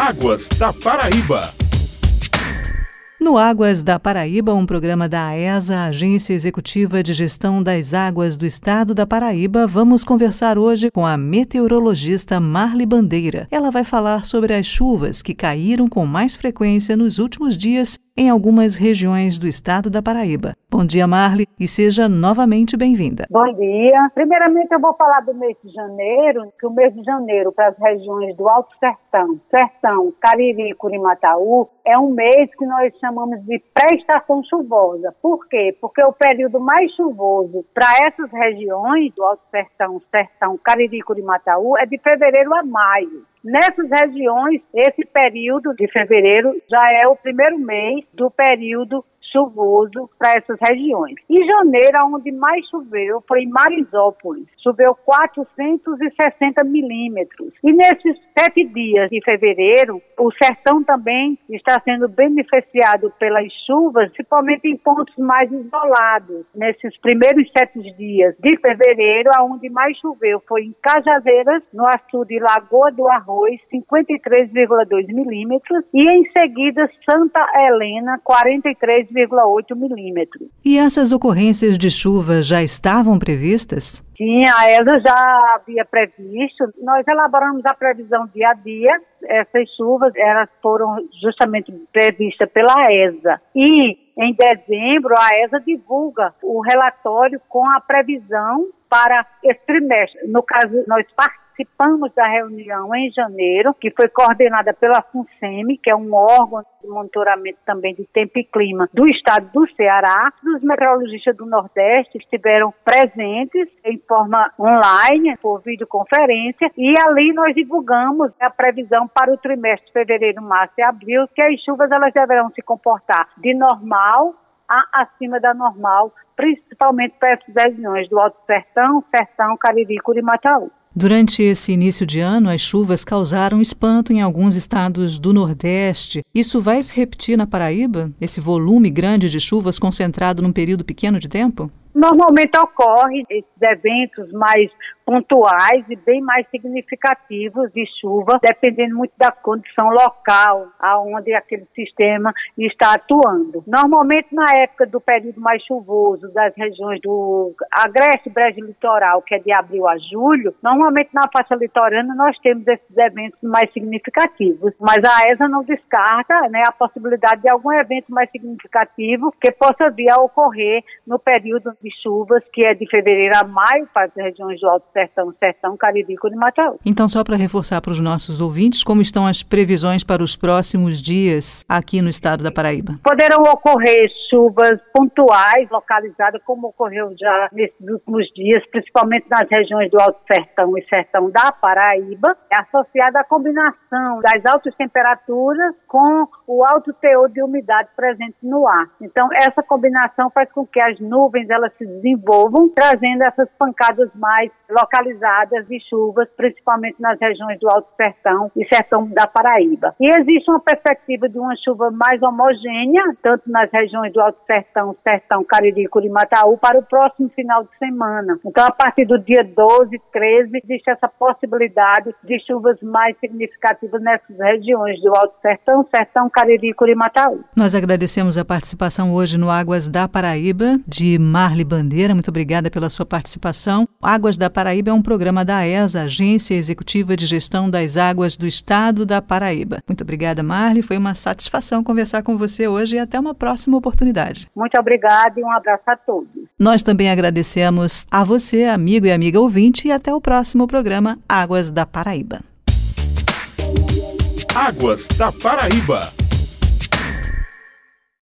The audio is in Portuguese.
Águas da Paraíba. No Águas da Paraíba, um programa da AESA, Agência Executiva de Gestão das Águas do Estado da Paraíba, vamos conversar hoje com a meteorologista Marli Bandeira. Ela vai falar sobre as chuvas que caíram com mais frequência nos últimos dias em algumas regiões do estado da Paraíba. Bom dia, Marli, e seja novamente bem-vinda. Bom dia. Primeiramente, eu vou falar do mês de janeiro, que o mês de janeiro para as regiões do Alto Sertão, Sertão, Cariri e Curimataú é um mês que nós chamamos de pré-estação chuvosa. Por quê? Porque o período mais chuvoso para essas regiões do Alto Sertão, Sertão, Cariri e Curimataú é de fevereiro a maio. Nessas regiões, esse período de fevereiro já é o primeiro mês do período chuvoso para essas regiões. Em janeiro, onde mais choveu, foi em Marisópolis. Choveu 460 milímetros. E nesses sete dias de fevereiro, o sertão também está sendo beneficiado pelas chuvas, principalmente em pontos mais isolados. Nesses primeiros sete dias de fevereiro, aonde mais choveu foi em Cajazeiras, no açude Lagoa do Arroz, 53,2 milímetros. E em seguida, Santa Helena, 43 3,8 milímetros. E essas ocorrências de chuva já estavam previstas? Sim, a ESA já havia previsto. Nós elaboramos a previsão dia a dia. Essas chuvas elas foram justamente previstas pela ESA. E em dezembro, a ESA divulga o relatório com a previsão para esse trimestre. No caso, nós participamos participamos da reunião em janeiro, que foi coordenada pela FUNSEMI, que é um órgão de monitoramento também de tempo e clima do estado do Ceará. Os meteorologistas do Nordeste estiveram presentes em forma online, por videoconferência, e ali nós divulgamos a previsão para o trimestre de fevereiro, março e abril, que as chuvas elas deverão se comportar de normal a acima da normal, principalmente para essas regiões do Alto Sertão, Sertão, Cariri e Curimataú. Durante esse início de ano, as chuvas causaram espanto em alguns estados do Nordeste. Isso vai se repetir na Paraíba? Esse volume grande de chuvas concentrado num período pequeno de tempo? Normalmente ocorre esses eventos mais pontuais e bem mais significativos de chuva, dependendo muito da condição local aonde aquele sistema está atuando. Normalmente na época do período mais chuvoso das regiões do agreste brejo litoral, que é de abril a julho, normalmente na faixa litorânea nós temos esses eventos mais significativos, mas a ESA não descarta né, a possibilidade de algum evento mais significativo que possa vir a ocorrer no período de chuvas, que é de fevereiro a maio para as regiões do Alto Sertão, Sertão, Cariri e Mataú. Então, só para reforçar para os nossos ouvintes, como estão as previsões para os próximos dias aqui no estado da Paraíba? Poderão ocorrer chuvas pontuais, localizadas, como ocorreu já nesses últimos dias, principalmente nas regiões do Alto Sertão e Sertão da Paraíba, associada à combinação das altas temperaturas com o alto teor de umidade presente no ar. Então, essa combinação faz com que as nuvens elas se desenvolvam, trazendo essas pancadas mais localizadas de chuvas, principalmente nas regiões do Alto Sertão e Sertão da Paraíba. E existe uma perspectiva de uma chuva mais homogênea, tanto nas regiões do Alto Sertão, Sertão, Cariri e Curimataú, para o próximo final de semana. Então, a partir do dia 12, 13, existe essa possibilidade de chuvas mais significativas nessas regiões do Alto Sertão, Sertão, Cariri e Curimataú. Nós agradecemos a participação hoje no Águas da Paraíba de Marli Bandeira. Muito obrigada pela sua participação. Águas da Paraíba é um programa da ESA, Agência Executiva de Gestão das Águas do Estado da Paraíba. Muito obrigada, Marli. Foi uma satisfação conversar com você hoje e até uma próxima oportunidade. Muito obrigada e um abraço a todos. Nós também agradecemos a você, amigo e amiga ouvinte, e até o próximo programa Águas da Paraíba. Águas da Paraíba.